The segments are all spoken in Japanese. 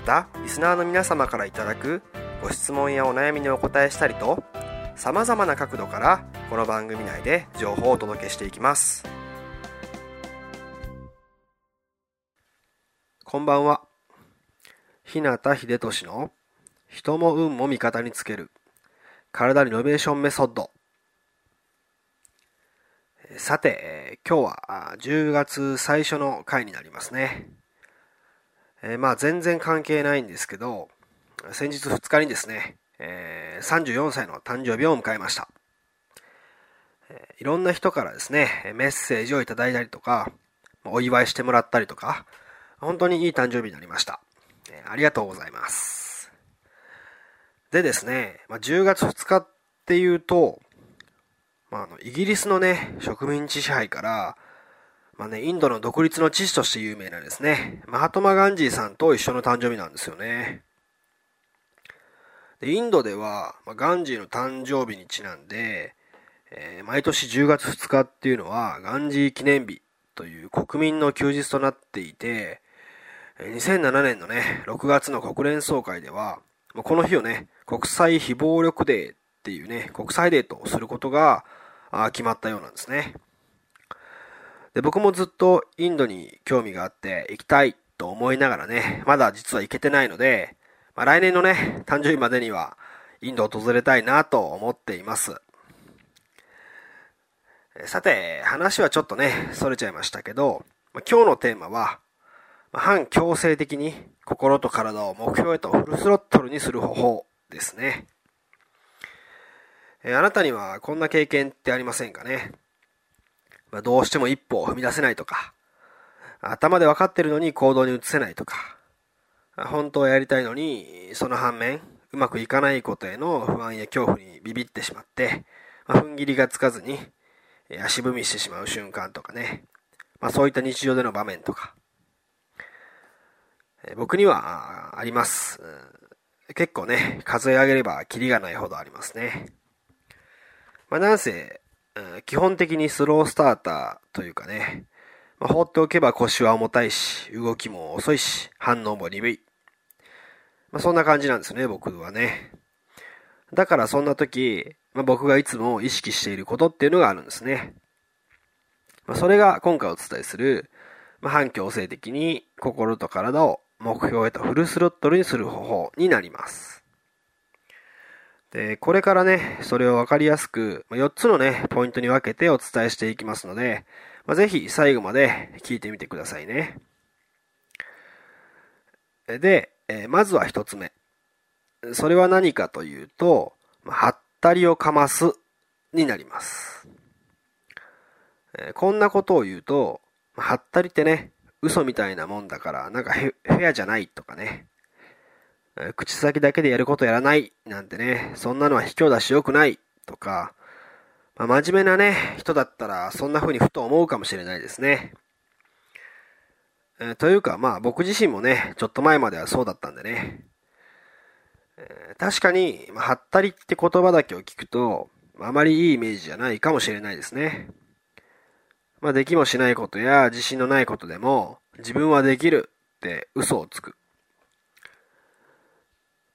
またリスナーの皆様からいただくご質問やお悩みにお答えしたりとさまざまな角度からこの番組内で情報をお届けしていきます。こんばんは。日向秀俊の人も運も味方につける体リノベーションメソッド。さて、今日は10月最初の回になりますね。えー、まあ全然関係ないんですけど、先日2日にですね、えー、34歳の誕生日を迎えました、えー。いろんな人からですね、メッセージをいただいたりとか、お祝いしてもらったりとか、本当にいい誕生日になりました。えー、ありがとうございます。でですね、まあ、10月2日っていうと、まあ、あの、イギリスのね、植民地支配から、まあね、インドの独立の父として有名なですね、マハトマ・ガンジーさんと一緒の誕生日なんですよね。で、インドでは、まあ、ガンジーの誕生日にちなんで、えー、毎年10月2日っていうのは、ガンジー記念日という国民の休日となっていて、2007年のね、6月の国連総会では、この日をね、国際非暴力デーっていうね、国際デートをすることが決まったようなんですね。で、僕もずっとインドに興味があって行きたいと思いながらね、まだ実は行けてないので、まあ、来年のね、誕生日までにはインドを訪れたいなと思っています。さて、話はちょっとね、逸れちゃいましたけど、まあ、今日のテーマは、まあ、反強制的に心と体を目標へとフルスロットルにする方法ですね。えー、あなたにはこんな経験ってありませんかね、まあ、どうしても一歩を踏み出せないとか、頭で分かってるのに行動に移せないとか、本当はやりたいのに、その反面、うまくいかないことへの不安や恐怖にビビってしまって、まあ、踏ん切りがつかずに、足踏みしてしまう瞬間とかね、まあ、そういった日常での場面とか、僕にはあります。結構ね、数え上げればキリがないほどありますね。まあ、なんせ、基本的にスロースターターというかね、まあ、放っておけば腰は重たいし、動きも遅いし、反応も鈍い。まあ、そんな感じなんですね、僕はね。だからそんな時、まあ、僕がいつも意識していることっていうのがあるんですね。ま、それが今回お伝えする、ま、反強制的に心と体を目標へとフルスロットルにする方法になります。で、これからね、それをわかりやすく、4つのね、ポイントに分けてお伝えしていきますので、まあ、ぜひ最後まで聞いてみてくださいね。で、えまずは1つ目。それは何かというと、はったりをかますになります。えこんなことを言うと、はったりってね、嘘みたいなもんだから、なんかフェアじゃないとかね、口先だけでやることやらないなんてね、そんなのは卑怯だし良くないとか、まあ、真面目なね、人だったらそんな風にふと思うかもしれないですね。えー、というか、まあ僕自身もね、ちょっと前まではそうだったんでね。えー、確かに、まあ、はったりって言葉だけを聞くと、あまりいいイメージじゃないかもしれないですね。まあできもしないことや自信のないことでも、自分はできるって嘘をつく。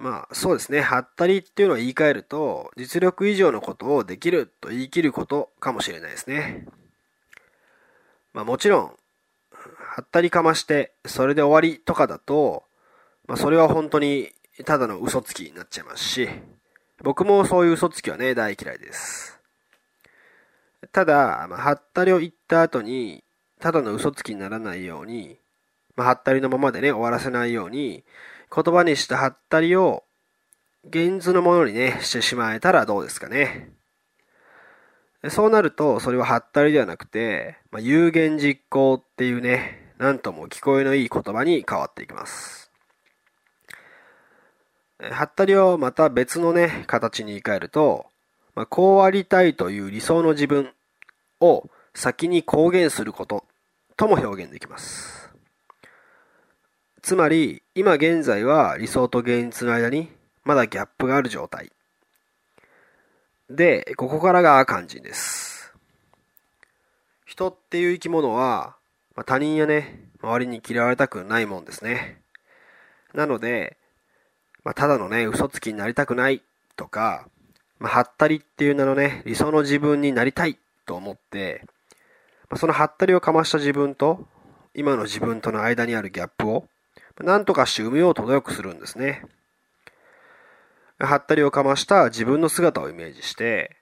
まあそうですね、はったりっていうのを言い換えると、実力以上のことをできると言い切ることかもしれないですね。まあもちろん、はったりかまして、それで終わりとかだと、まあそれは本当にただの嘘つきになっちゃいますし、僕もそういう嘘つきはね、大嫌いです。ただ、まあ、はったりを言った後に、ただの嘘つきにならないように、まあ、はったりのままでね、終わらせないように、言葉にしたはったりを、現図のものにね、してしまえたらどうですかね。そうなると、それははったりではなくて、まあ、有言実行っていうね、なんとも聞こえのいい言葉に変わっていきます。はったりをまた別のね、形に言い換えると、まあ、こうありたいという理想の自分を先に公言することとも表現できます。つまり、今現在は理想と現実の間にまだギャップがある状態。で、ここからが肝心です。人っていう生き物は、まあ、他人やね、周りに嫌われたくないもんですね。なので、まあ、ただのね、嘘つきになりたくないとか、まあ、はったりっていう名のね、理想の自分になりたいと思って、まあ、そのはったりをかました自分と、今の自分との間にあるギャップを、なんとかして埋めようと努力するんですね。はったりをかました自分の姿をイメージして、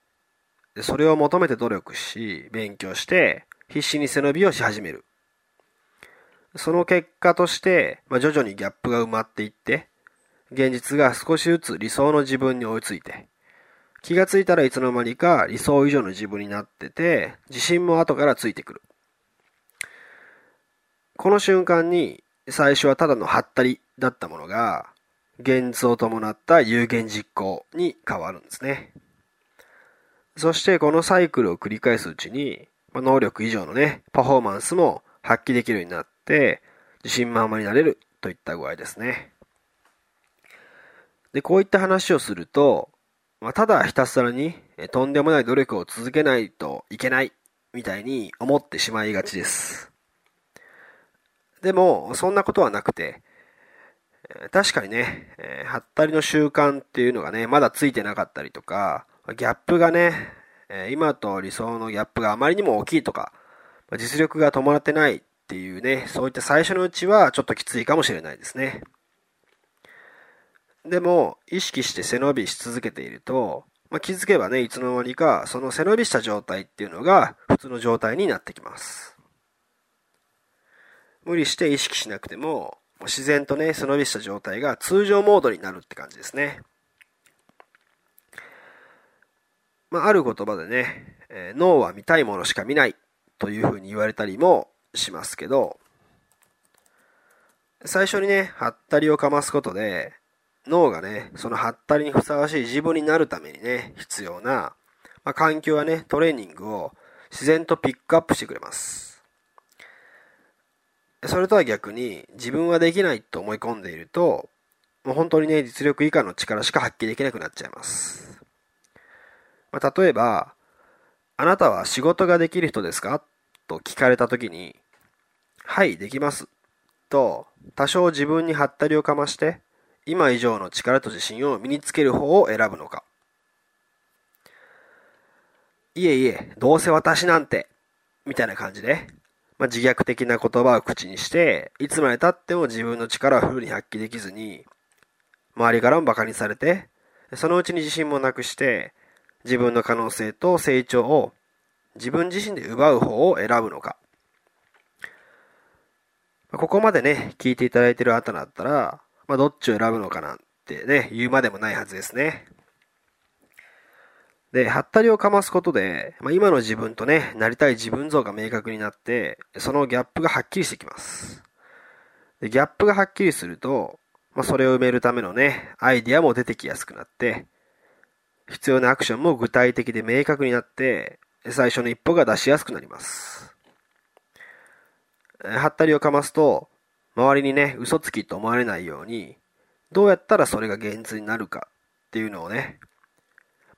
それを求めて努力し、勉強して、必死に背伸びをし始める。その結果として、まあ、徐々にギャップが埋まっていって、現実が少しずつ理想の自分に追いついて、気がついたらいつの間にか理想以上の自分になってて、自信も後からついてくる。この瞬間に、最初はただのハったりだったものが、現実を伴った有言実行に変わるんですね。そしてこのサイクルを繰り返すうちに、能力以上のね、パフォーマンスも発揮できるようになって、自信満々になれるといった具合ですね。で、こういった話をすると、まあ、ただひたすらにとんでもない努力を続けないといけないみたいに思ってしまいがちです。でも、そんなことはなくて、確かにね、えー、はったりの習慣っていうのがね、まだついてなかったりとか、ギャップがね、え、今と理想のギャップがあまりにも大きいとか、実力が伴ってないっていうね、そういった最初のうちはちょっときついかもしれないですね。でも、意識して背伸びし続けていると、まあ、気づけばね、いつの間にか、その背伸びした状態っていうのが普通の状態になってきます。無理して意識しなくても、もう自然とね、背伸びした状態が通常モードになるって感じですね。まあ、ある言葉でね、えー、脳は見たいものしか見ないというふうに言われたりもしますけど、最初にね、はったりをかますことで、脳がね、そのはったりにふさわしい自分になるためにね、必要な、まあ、環境やね、トレーニングを自然とピックアップしてくれます。それとは逆に自分はできないと思い込んでいると、もう本当にね、実力以下の力しか発揮できなくなっちゃいます。まあ、例えば、あなたは仕事ができる人ですか？と聞かれたときに、はい、できます。と、多少自分にハったりをかまして、今以上の力と自信を身につける方を選ぶのか。いえいえ、どうせ私なんて、みたいな感じで、まあ、自虐的な言葉を口にして、いつまで経っても自分の力をフルに発揮できずに、周りからも馬鹿にされて、そのうちに自信もなくして、自分の可能性と成長を自分自身で奪う方を選ぶのか。ここまでね、聞いていただいているあなただったら、まあ、どっちを選ぶのかなんてね、言うまでもないはずですね。で、はったりをかますことで、まあ、今の自分とね、なりたい自分像が明確になって、そのギャップがはっきりしてきます。でギャップがはっきりすると、まあ、それを埋めるためのね、アイディアも出てきやすくなって、必要なアクションも具体的で明確になって、最初の一歩が出しやすくなります。はったりをかますと、周りにね、嘘つきと思われないように、どうやったらそれが現実になるかっていうのをね、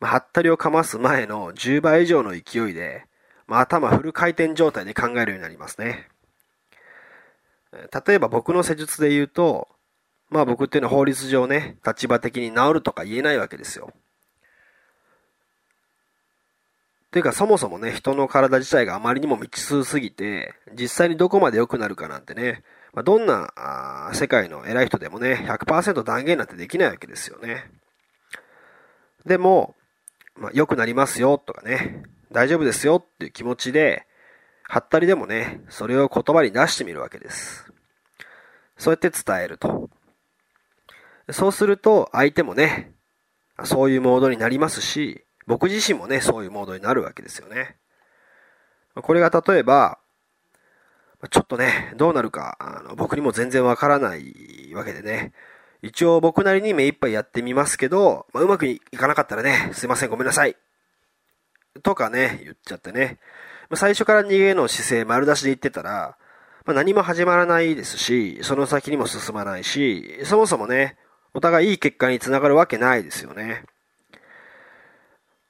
まあ、はったりをかます前の10倍以上の勢いで、まあ、頭フル回転状態で考えるようになりますね。例えば僕の施術で言うと、まあ僕っていうのは法律上ね、立場的に治るとか言えないわけですよ。というかそもそもね、人の体自体があまりにも未知数すぎて、実際にどこまで良くなるかなんてね、まあ、どんなあ世界の偉い人でもね、100%断言なんてできないわけですよね。でも、まあ、良くなりますよとかね、大丈夫ですよっていう気持ちで、はったりでもね、それを言葉に出してみるわけです。そうやって伝えると。そうすると、相手もね、そういうモードになりますし、僕自身もね、そういうモードになるわけですよね。これが例えば、ちょっとね、どうなるか、あの僕にも全然わからないわけでね、一応僕なりに目いっぱいやってみますけど、まあ、うまくいかなかったらね、すいません、ごめんなさい。とかね、言っちゃってね。ま最初から逃げの姿勢丸出しで言ってたら、まあ、何も始まらないですし、その先にも進まないし、そもそもね、お互いいい結果につながるわけないですよね。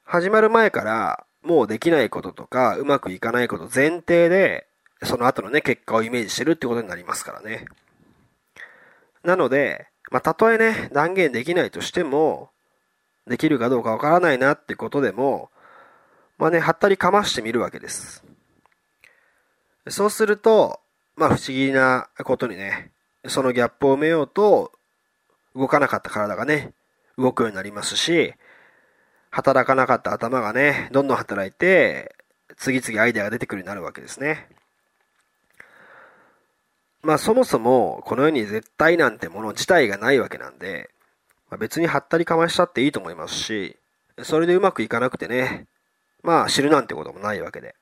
始まる前から、もうできないこととか、うまくいかないこと前提で、その後のね、結果をイメージしてるってことになりますからね。なので、まあ、たとえね、断言できないとしても、できるかどうかわからないなってことでも、まあね、はったりかましてみるわけです。そうすると、まあ不思議なことにね、そのギャップを埋めようと、動かなかった体がね、動くようになりますし、働かなかった頭がね、どんどん働いて、次々アイデアが出てくるようになるわけですね。まあそもそもこの世に絶対なんてもの自体がないわけなんで、まあ、別にはったりかましちゃっていいと思いますし、それでうまくいかなくてね、まあ知るなんてこともないわけで。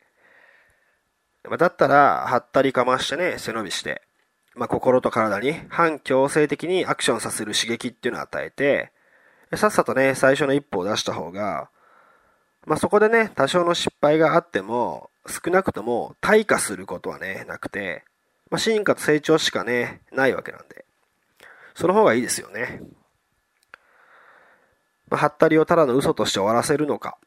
まあ、だったら、はったりかましてね、背伸びして、まあ心と体に反強制的にアクションさせる刺激っていうのを与えて、さっさとね、最初の一歩を出した方が、まあそこでね、多少の失敗があっても、少なくとも退化することはね、なくて、まあ、進化と成長しかね、ないわけなんで、その方がいいですよね。まあ、はったりをただの嘘として終わらせるのか、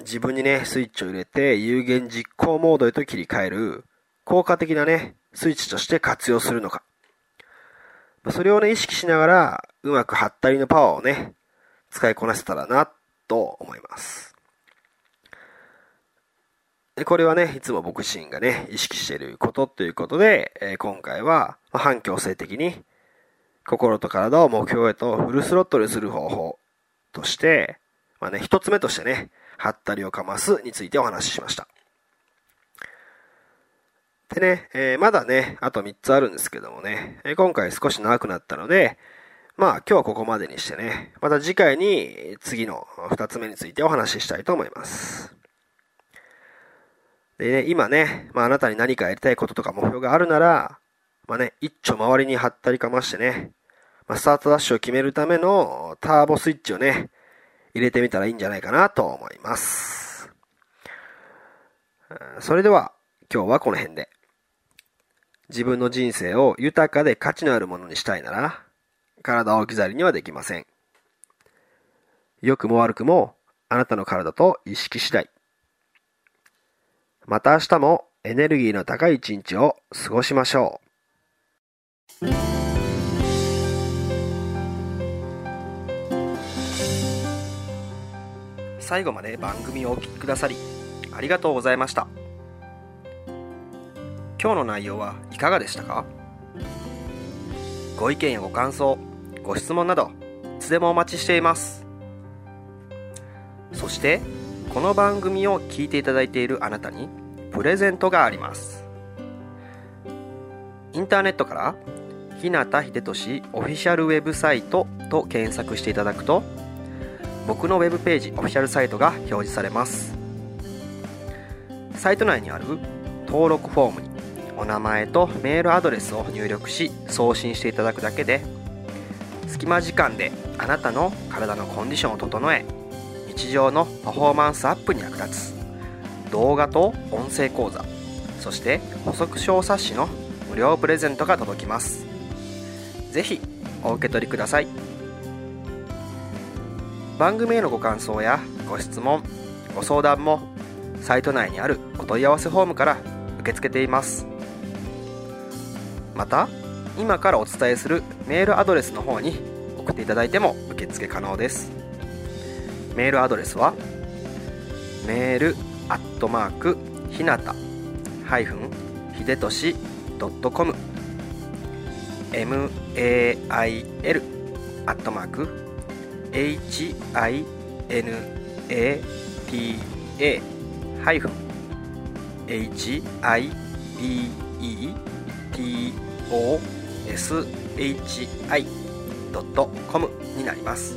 自分にね、スイッチを入れて有言実行モードへと切り替える、効果的なね、スイッチとして活用するのか。ま、それをね、意識しながら、うまくはったりのパワーをね、使いこなせたらな、と思います。これはね、いつも僕自身がね、意識していることということで、えー、今回は、ま反強制的に、心と体を目標へとフルスロットルする方法として、まあね、一つ目としてね、はったりをかますについてお話ししました。でね、えー、まだね、あと3つあるんですけどもね、え、今回少し長くなったので、まあ今日はここまでにしてね、また次回に次の2つ目についてお話ししたいと思います。でね、今ね、まああなたに何かやりたいこととか目標があるなら、まあね、一丁周りに張ったりかましてね、まあ、スタートダッシュを決めるためのターボスイッチをね、入れてみたらいいんじゃないかなと思います。それでは、今日はこの辺で。自分の人生を豊かで価値のあるものにしたいなら、体を置き去りにはできません。良くも悪くも、あなたの体と意識次第。また明日もエネルギーの高い一日を過ごしましょう。最後まで番組をお聴きくださりありがとうございました。今日の内容はいかがでしたか？ご意見やご感想ご質問などいつでもお待ちしています。そしてこの番組を聞いていただいているあなたにプレゼントがあります。インターネットから日向秀俊オフィシャルウェブサイトと検索していただくと僕のウェブページオフィシャルサイトが表示されます。サイト内にある登録フォームにお名前とメールアドレスを入力し送信していただくだけで隙間時間であなたの体のコンディションを整え日常のパフォーマンスアップに役立つ動画と音声講座そして補足小冊子の無料プレゼントが届きます。是非お受け取りください。番組へのご感想やご質問ご相談もサイト内にあるお問い合わせフォームから受け付けています。また今からお伝えするメールアドレスの方に送っていただいても受付可能です。メールアドレスは？メールアットマークひなたハイフンひでとし .com mail アットマーク hinata ハイフン hibetoshi.com になります。